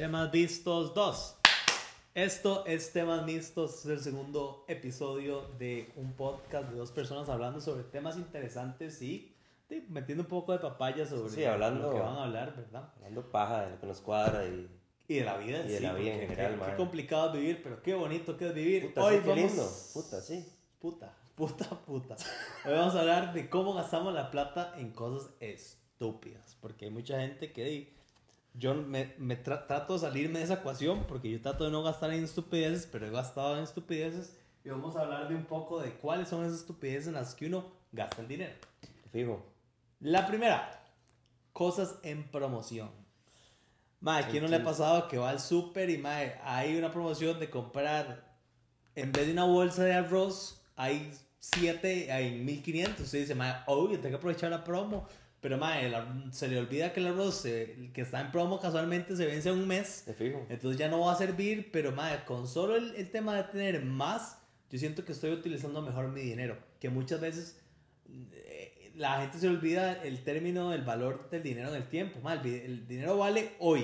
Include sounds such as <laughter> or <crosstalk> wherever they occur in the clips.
Temas vistos 2. Esto es Temas Vistos, es el segundo episodio de un podcast de dos personas hablando sobre temas interesantes y sí, metiendo un poco de papaya sobre Sí, hablando- lo que van a hablar, ¿verdad? Hablando paja de lo que nos cuadra y... Y de la vida en Y de sí, la vida en general, qué, qué complicado es vivir, pero qué bonito que es vivir. Puta, Hoy sí, qué vamos... lindo. Puta, sí. Puta, puta, puta. Hoy vamos a hablar de cómo gastamos la plata en cosas estúpidas. Porque hay mucha gente que yo me, me tra- trato de salirme de esa ecuación porque yo trato de no gastar en estupideces, pero he gastado en estupideces. Y vamos a hablar de un poco de cuáles son esas estupideces en las que uno gasta el dinero. Fijo. La primera, cosas en promoción. Mae, ¿quién no le ha pasado que va al súper y mae, hay una promoción de comprar, en vez de una bolsa de arroz, hay 7, hay 1500. Usted dice, mae, obvio, tengo que aprovechar la promo. Pero mae, el ar- se le olvida que el arroz se- que está en promo casualmente se vence en un mes. De fijo. Entonces ya no va a servir, pero madre, con solo el, el tema de tener más, yo siento que estoy utilizando mejor mi dinero. Que muchas veces eh, la gente se olvida el término del valor del dinero en el tiempo. Madre, el, el dinero vale hoy.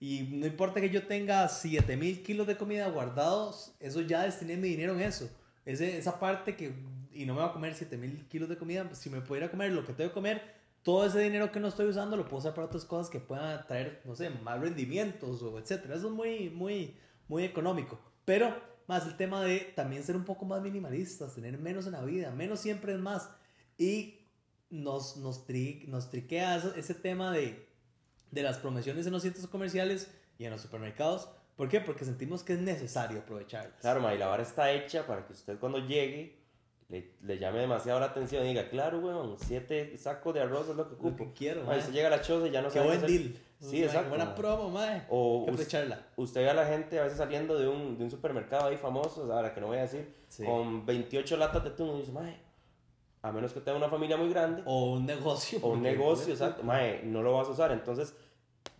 Y no importa que yo tenga 7000 kilos de comida guardados, eso ya destiné mi dinero en eso. Ese, esa parte que, y no me va a comer 7000 kilos de comida, si me pudiera comer lo que tengo que comer, todo ese dinero que no estoy usando lo puedo usar para otras cosas que puedan traer, no sé, más rendimientos o etcétera. Eso es muy, muy, muy económico. Pero más el tema de también ser un poco más minimalistas, tener menos en la vida, menos siempre es más. Y nos, nos, tri- nos triquea ese tema de, de las promociones en los centros comerciales y en los supermercados. ¿Por qué? Porque sentimos que es necesario aprovecharlas. Claro, ma, y la vara está hecha para que usted cuando llegue le, le llame demasiado la atención y diga, claro, weón, siete sacos de arroz es lo que Lo ocupo. que quiero, Ma, mae. usted llega a la choza y ya no Qué sabe buen hacer- deal. Sí, Mae, exacto, Buena promo, mae. O Hay que us- aprovecharla. usted ve a la gente a veces saliendo de un, de un supermercado ahí famoso, ahora que no voy a decir, Sí. con 28 latas de atún y dice, mae, a menos que tenga una familia muy grande, O un negocio. o un porque- negocio, exacto, mae, no lo vas a usar. Entonces,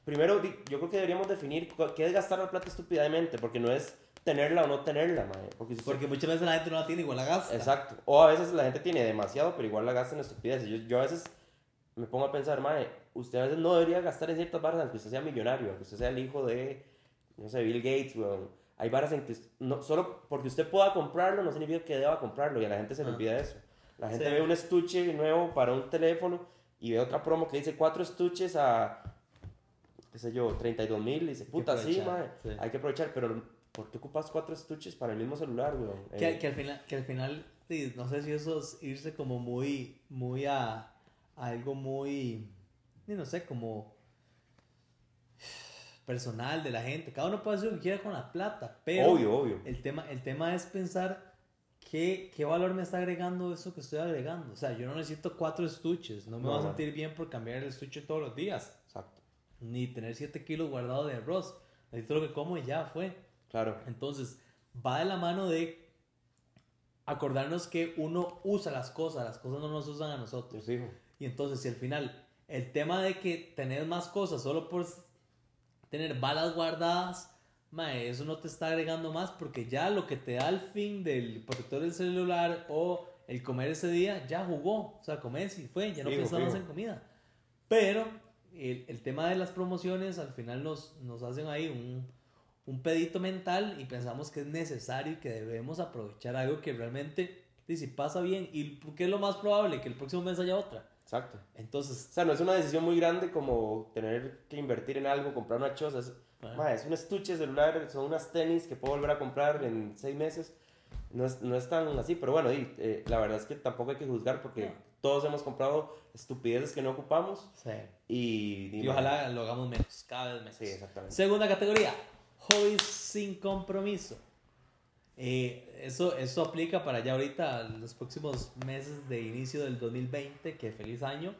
primero di- yo creo que deberíamos definir cu- qué es gastar la plata estúpidamente, porque no es tenerla o no tenerla, mae. Porque, si Porque muchas veces la gente no la tiene, igual la gasta. Exacto. O a veces la gente tiene demasiado, pero igual la gasta en estupideces. Yo, yo a veces me pongo a pensar, mae, usted a veces no debería gastar en ciertas barras aunque usted sea millonario, aunque usted sea el hijo de, no sé, Bill Gates, weón. Hay barras en que no, solo porque usted pueda comprarlo no significa que deba comprarlo y a la gente se le Ah. olvida eso. La gente Sí. ve un estuche nuevo para un teléfono y ve otra promo que dice cuatro estuches a, qué sé yo, 32 mil y dice, puta, sí, mae, sí. hay que aprovechar, pero ¿por qué ocupas cuatro estuches para el mismo celular, weón? Que, Eh, que al final, que al final no sé si eso es irse como muy, muy a, a algo muy, no sé, como personal de la gente. Cada uno puede hacer lo que quiera con la plata, pero obvio, obvio. el tema, el tema es pensar qué, qué valor me está agregando eso que estoy agregando. O sea, yo no necesito cuatro estuches, no me No, voy a sentir bien por cambiar el estuche todos los días, Exacto. ni tener 7 kilos guardado de arroz. Necesito lo que como y ya fue. Claro. Entonces, va de la mano de acordarnos que uno usa las cosas, las cosas no nos usan a nosotros. Tus hijos. Y entonces, si al final el tema de que tenés más cosas solo por tener balas guardadas, mae, eso no te está agregando más porque ya lo que te da el fin del protector del celular o el comer ese día ya jugó. O sea, comes y fue, ya no pensamos en comida. Pero el, el tema de las promociones al final nos, nos hacen ahí un, un pedito mental y pensamos que es necesario y que debemos aprovechar algo que realmente, y si pasa bien, y que es lo más probable, que el próximo mes haya otra. Exacto. Entonces, O sea, no es una decisión muy grande como tener que invertir en algo, comprar una choza. Es, Ah. ma, es un estuche celular, son unas tenis que puedo volver a comprar en seis meses. No es, no es tan así, pero bueno, y, eh, la verdad es que tampoco hay que juzgar porque No. todos hemos comprado estupideces que no ocupamos sí. y... Y ojalá lo hagamos menos, cada vez menos. Sí, exactamente. Segunda categoría, hobbies sin compromiso. Eh, eso, eso aplica para ya ahorita, los próximos meses de inicio del 2020, que feliz año.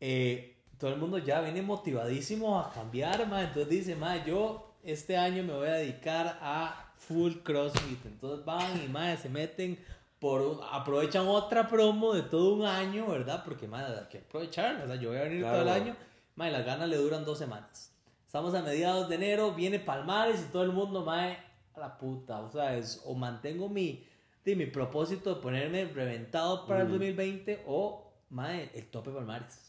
Eh, todo el mundo ya viene motivadísimo a cambiar, ma. Entonces dice, ma, yo este año me voy a dedicar a full CrossFit. Entonces van y, ma, se meten por un- aprovechan otra promo de todo un año, ¿verdad? Porque, ma, hay que aprovechar, o sea, yo voy a venir todo el Claro. año, ma, y las ganas le duran dos semanas. Estamos a mediados de enero, viene Palmares y todo el mundo, mae, a la puta. O sea, es, o mantengo mi, de, mi propósito de ponerme reventado para el Mm. 2020 o, mae, el tope Palmares.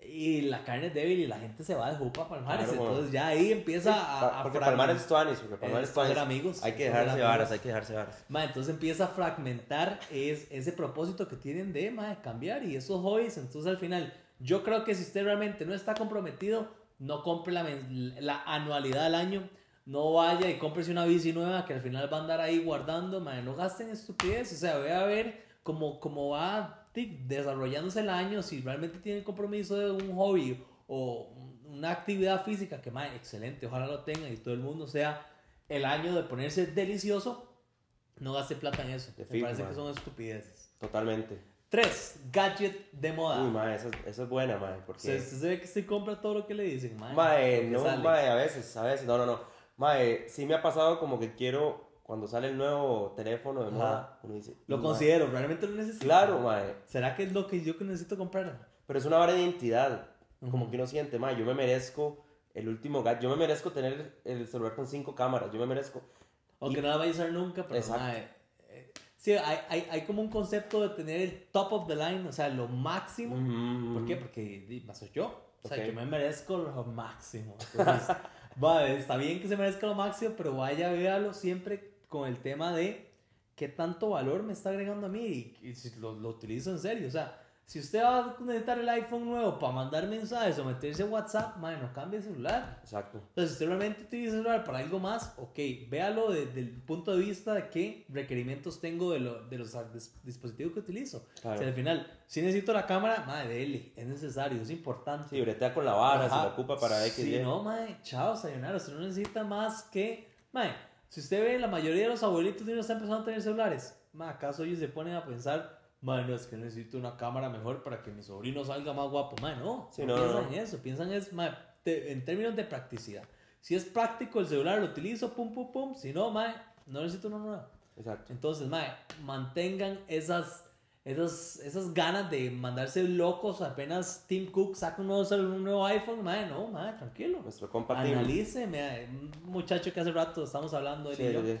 y la carne es débil y la gente se va de jupa a Palmares. Claro, entonces ya ahí empieza Sí, a, a porque Palmares es Tuanis, porque Palmares Es Tuanis. amigos, Hay que dejarse varas, hay que dejarse varas. Ma, entonces empieza a fragmentar es, ese propósito que tienen de, ma, de cambiar y esos hobbies. Entonces al final, yo creo que si usted realmente no está comprometido, no compre la, anualidad al año. No vaya y cómprese una bici nueva que al final va a andar ahí guardando. Ma, no gasten estupidez. O sea, voy a ver cómo, cómo va ti, desarrollándose el año. Si realmente tiene el compromiso de un hobby o una actividad física que, ma, excelente, ojalá lo tenga y todo el mundo sea el año de ponerse delicioso no gaste plata en eso. De Me parece man. que son estupideces. Totalmente. 3. Gadget de moda. Uy, mae, esa es buena, mae. o Porque. usted se ve que se compra todo lo que le dicen, mae. Mae, que no, sale. mae, a veces, a veces, no, no, no. Mae, sí me ha pasado como que quiero, cuando sale el nuevo teléfono de moda, uno dice. Lo "Mae". considero, realmente lo necesito. Claro, mae. ¿Será que es lo que yo que necesito comprar? Pero es una vara de identidad. Como que uno siente, mae, yo me merezco el último gadget. Yo me merezco tener el celular con cinco cámaras. Yo me merezco. Aunque no la vaya a usar nunca, pero Exacto. mae, Sí, hay, hay, hay como un concepto de tener el top of the line, o sea, lo máximo. Mm, ¿Por qué? Porque más soy yo. O sea, Ok. yo me merezco lo máximo. Entonces, <laughs> vale, está bien que se merezca lo máximo, pero vaya, véalo siempre con el tema de qué tanto valor me está agregando a mí y, y si lo, lo utilizo en serio. O sea, si usted va a necesitar el iPhone nuevo para mandar mensajes o meterse en WhatsApp, man, no cambie el celular. Exacto. Entonces, si usted realmente utiliza el celular para algo más, ok, véalo desde el punto de vista de qué requerimientos tengo de, lo- de los dis- dispositivos que utilizo. Claro. Si al final, si necesito la cámara, madre, dele, es necesario, es importante. Sí, bretea con la vara, Ajá. se la ocupa para X, Sí, no, madre, chao, sayonara, usted no necesita más que, madre, si usted ve, la mayoría de los abuelitos de ellos están empezando a tener celulares, madre, ¿acaso ellos se ponen a pensar, madre, no, es que necesito una cámara mejor para que mi sobrino salga más guapo, madre, no, Sí, no, no, piensan no. en eso, piensan es, madre, te- en términos de practicidad. Si es práctico el celular, lo utilizo, pum, pum, pum, si no, madre, no necesito uno nuevo. Exacto. Entonces, mae, mantengan esas, esas, esas ganas de mandarse locos apenas Tim Cook saca un nuevo, un nuevo iPhone, mae, no, mae, tranquilo. Nuestro compa. Analice, mae, un muchacho que hace rato estamos hablando él Sí, y yo, sí.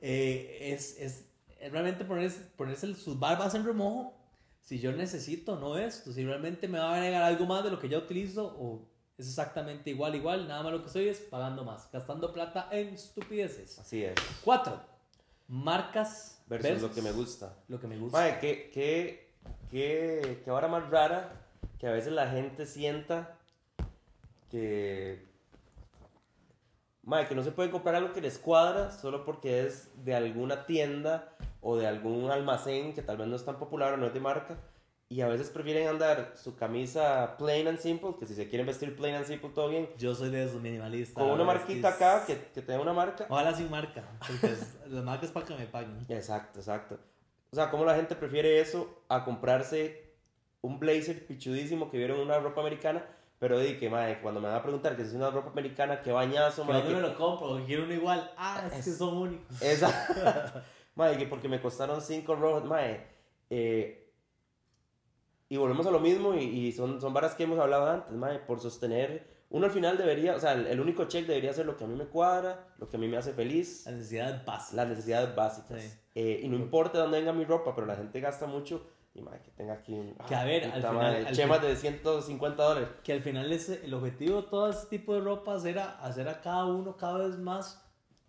eh, es, es realmente ponerse, ponerse sus barbas en remojo. Si yo necesito, no esto. Si realmente me va a agregar algo más de lo que ya utilizo, o es exactamente igual, igual, nada más lo que estoy es pagando más, gastando plata en estupideces. Así es. Cuatro, marcas Versus, lo que me gusta. Lo que me gusta. Mae, qué, qué, qué, qué vara más rara que a veces la gente sienta que. Mae, que no se puede comprar algo que les cuadra solo porque es de alguna tienda o de algún almacén que tal vez no es tan popular o no es de marca. Y a veces prefieren andar su camisa plain and simple, que si se quieren vestir plain and simple, todo bien. Yo soy de esos minimalistas. Con una marquita es acá, que, que tenga una marca. Ojalá sin marca. Porque es- <laughs> la marca es para que me paguen. Exacto, exacto. O sea, cómo la gente prefiere eso a comprarse un blazer pichudísimo que vieron en una ropa americana, pero di que, madre, cuando me van a preguntar que si es una ropa americana, qué bañazo, Que madre, no me que- lo compro, quiero uno igual. Ah, es que son únicos. Esa, <laughs> madre, que porque me costaron cinco rojos, madre, eh, y volvemos a lo mismo, y, y son, son varas que hemos hablado antes, madre, por sostener, uno al final debería, o sea, el, el único check debería ser lo que a mí me cuadra, lo que a mí me hace feliz, La necesidad básica. las necesidades básicas. Sí. Eh, y no importa dónde venga mi ropa, pero la gente gasta mucho. Y madre, que tenga aquí un. Que a ver, al final- madre, al chemas fin- de 150 dólares. Que al final es, el objetivo de todo ese tipo de ropas era hacer a cada uno cada vez más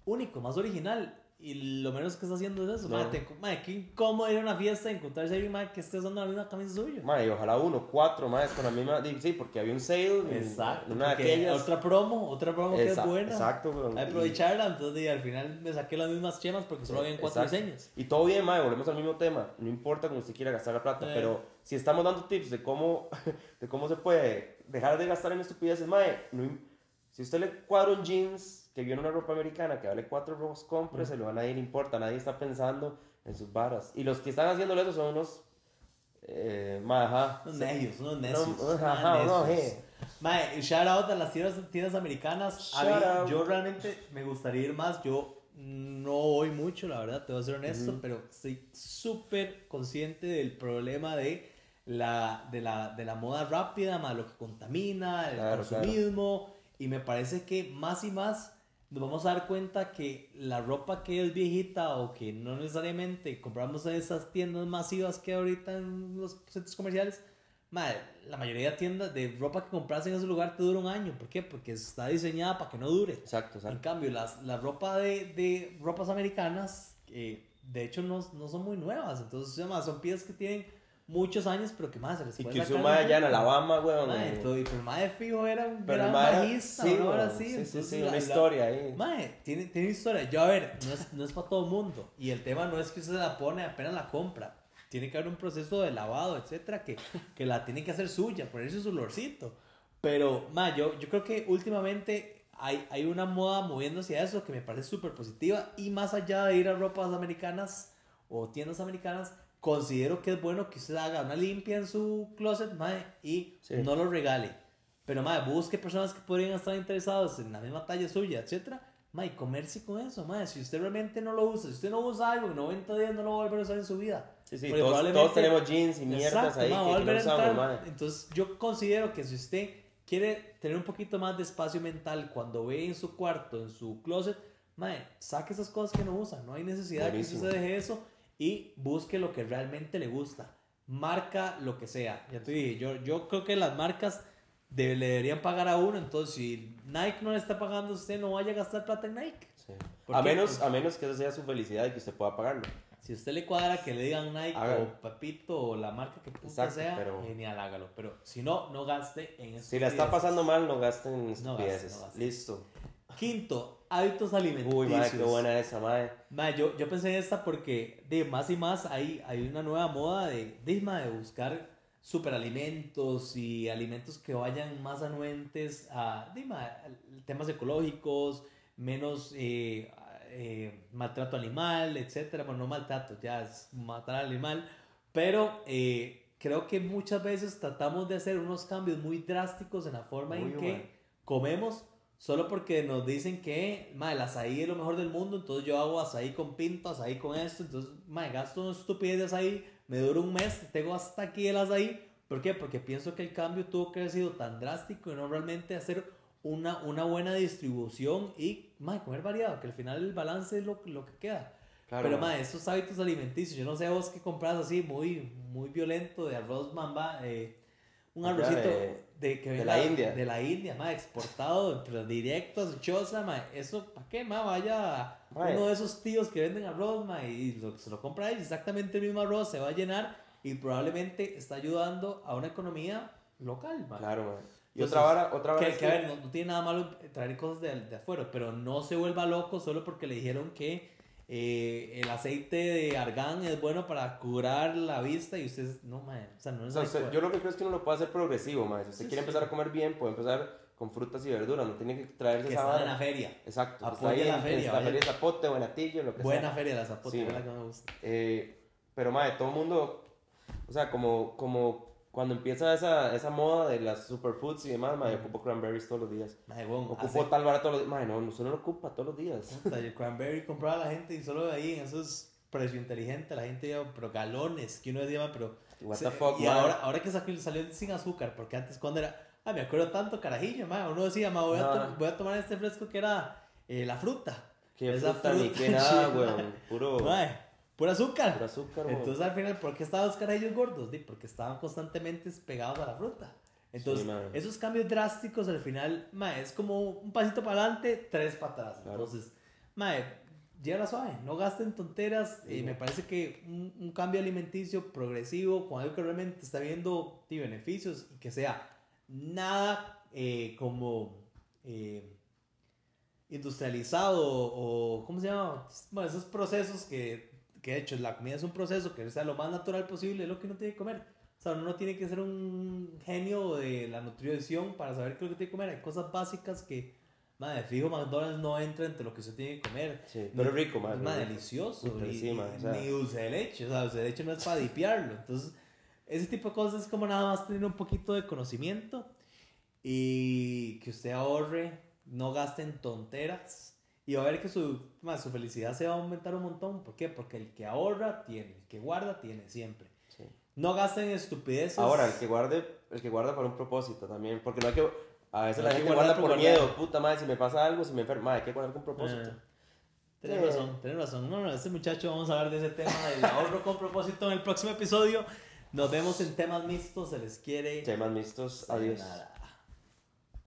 único, más original. Y lo menos que está haciendo es eso. No. Madre, te- madre, qué incómodo ir a una fiesta y encontrarse a alguien madre, que esté usando la misma camisa suya. Madre, y ojalá uno, cuatro más con la misma. Sí, porque había un sale. Exacto. Una de aquellas. Otra promo, otra promo que es buena. Exacto, que aprovecharla, entonces y al final me saqué las mismas chemas porque solo habían cuatro Exacto. diseños. Y todo bien, madre, volvemos al mismo tema. No importa cómo usted quiera gastar la plata, Eh. pero si estamos dando tips de cómo, <laughs> de cómo se puede dejar de gastar en estupideces, madre, no si usted le cuadra un jeans que vio en una ropa americana que vale cuatro rojos, compre, se lo van a ir, importa, nadie está pensando en sus varas. Y los que están haciendo eso son unos, eh, madre, ajá. Unos necios, unos necios. No, unos ajá, no, eh. Mae, shout out a las tiendas, tiendas americanas. Mí, yo realmente me gustaría ir más. Yo no voy mucho, la verdad, te voy a ser honesto, Ujú. pero estoy súper consciente del problema de la, de, la, de la moda rápida, más lo que contamina, el Claro, claro. consumismo. Y me parece que más y más nos vamos a dar cuenta que la ropa que es viejita o que no necesariamente compramos en esas tiendas masivas que ahorita en los centros comerciales, Madre, la mayoría de tiendas de ropa que compras en ese lugar te dura un año. ¿Por qué? Porque está diseñada para que no dure. Exacto, En exacto. cambio, las, la ropa de, de ropas americanas, eh, de hecho, no, no son muy nuevas. Entonces, además, son piezas que tienen muchos años, pero que más se les Y que usó un allá en. Alabama, weón. Mae, todo- y pero el mae fijo era un Pero gran mae, bajista, sí, una hora weón, así. sí, sí, entonces sí, la- una la- historia ahí. Mae, tiene, tiene historia. Yo, a ver, no es, no es para todo el mundo. Y el tema no es que usted la pone apenas la compra. Tiene que haber un proceso de lavado, etcétera, que, que la tiene que hacer suya, ponerse su olorcito. Pero, mae, yo, yo creo que últimamente hay, hay una moda moviéndose a eso que me parece súper positiva. Y más allá de ir a ropas americanas o tiendas americanas, considero que es bueno que usted haga una limpia en su closet, mae, y Sí. no lo regale. Pero, mae, busque personas que podrían estar interesados en la misma talla suya, etcétera. Mae, comerse con eso, mae. Si usted realmente no lo usa, si usted no usa algo, en 90 días no lo va a volver a usar en su vida. Sí, sí, todos, probablemente- todos tenemos jeans y mierdas Exacto, ahí mae, que, que no usamos, mae. Entonces, yo considero que si usted quiere tener un poquito más de espacio mental cuando ve en su cuarto, en su closet, mae, saque esas cosas que no usa. No hay necesidad que Buenísimo. usted deje eso y busque lo que realmente le gusta. Marca lo que sea. Ya te dije, yo, yo creo que las marcas de- le deberían pagar a uno. Entonces, si Nike no le está pagando usted, no vaya a gastar plata en Nike. Sí. ¿Por A qué? menos, a menos que eso sea su felicidad y que usted pueda pagarlo. Si usted le cuadra que le digan Nike Hágalo. o Papito o la marca que puta sea, pero- genial, hágalo. Pero si no, no gaste en. Si la está pasando mal, no gasten en gaste, estupideces. no gaste. Listo. Quinto, hábitos alimenticios. Uy, madre, qué buena esa, madre. Ma, yo, yo pensé en esta porque de más y más hay, hay una nueva moda de, de, ma, de buscar superalimentos y alimentos que vayan más anuentes a de, ma, temas ecológicos, menos eh, eh, maltrato animal, etcétera. Bueno, no maltrato, ya es matar al animal, pero eh, creo que muchas veces tratamos de hacer unos cambios muy drásticos en la forma en Uy, que comemos solo porque nos dicen que ma, el azaí es lo mejor del mundo, entonces yo hago azaí con pinto, azaí con esto, entonces ma, gasto una estupidez de azaí, me dura un mes, tengo hasta aquí el azaí. ¿Por qué? Porque pienso que el cambio tuvo que haber sido tan drástico y no realmente hacer una, una buena distribución y ma, comer variado, que al final el balance es lo, lo que queda. Claro, Pero, ma. estos hábitos alimenticios, yo no sé vos qué compras así, muy, muy violento, de arroz mamba, eh, un arrocito de- de, que de la India. De la India, ma, exportado, pero directo a su choza, ma, eso, ¿para qué, ma? Vaya Ma, uno de esos tíos que venden arroz, ma, y lo- se lo compra ahí, exactamente el mismo arroz, se va a llenar y probablemente está ayudando a una economía local, ma. Claro, madre. Y Entonces, otra vara, otra vara Que, que, a ver, no, no tiene nada malo traer cosas de, de afuera, pero no se vuelva loco solo porque le dijeron que eh, el aceite de argán es bueno para curar la vista y ustedes, no, man, o sea, no es usted- yo lo que creo es que uno lo puede hacer progresivo, madre. Si usted Sí, quiere sí. empezar a comer bien, puede empezar con frutas y verduras. No tiene que traerse que esa están en vara. la feria. Exacto. ahí la feria, la vaya. feria de Zapote, Buenatillo, lo que Buena sea. feria la zapote, Sí, es la que me gusta. Eh, pero, madre, todo el mundo, o sea, como, como cuando empieza esa, esa moda de las superfoods y demás, madre, ocupo cranberries todos los días. Madre, weón, Ocupo hace- tal vara todos los días. Madre, no, no lo ocupa todos los días. puta, el cranberry compraba a la gente y solo de ahí, en esos precio inteligente, la gente lleva, pero galones, que uno decía, "Ma, pero... What se- the fuck, y madre. ahora, ahora que salió, salió sin azúcar, porque antes cuando era... Ah, me acuerdo tanto, carajillo, ma, uno decía, ma, voy, a No, voy a tomar este fresco que era eh, la fruta. Qué esa fruta ni fruta, qué <laughs> nada, weón. Puro, Mae, pura azúcar. puro azúcar, weón. Entonces al final, ¿por qué estaban los carajillos gordos? Porque estaban constantemente pegados a la fruta. Entonces, Sí, esos cambios drásticos al final, mae, es como un pasito para adelante, tres para atrás. Claro. Entonces, mae, llévala suave, no gasten tonteras. Sí, y me parece que un, un cambio alimenticio progresivo, con algo que realmente está viendo di, beneficios y que sea nada eh, como eh, industrializado o, ¿cómo se llama? Bueno, esos procesos que, que de hecho la comida es un proceso que sea lo más natural posible, es lo que uno tiene que comer. O sea, uno no tiene que ser un genio de la nutrición para saber qué es lo que tiene que comer. Hay cosas básicas que, madre, fijo, McDonald's no entra entre lo que usted tiene que comer. Sí, pero es rico, madre. Es más delicioso. Y- man, o sea. Ni dulce de leche. O sea, dulce de leche no es para dipiarlo. Entonces, ese tipo de cosas es como nada más tener un poquito de conocimiento y que usted ahorre, no gaste en tonteras. Y va a ver que su, más, su felicidad se va a aumentar un montón. ¿Por qué? Porque el que ahorra tiene, el que guarda tiene siempre. Sí. No gasten en estupideces. Ahora, el que guarde, el que guarda para un propósito también, porque no hay que, a veces No la gente guarda por por miedo, guardar. puta madre, si me pasa algo, si me enfermo, madre, hay que guardar con propósito. Tienes Eh. razón, tienes razón. No, no, este muchacho vamos a hablar de ese tema del ahorro con propósito en el próximo episodio. Nos vemos en temas mixtos. Se les quiere. Temas mixtos. Adiós. Sayonara.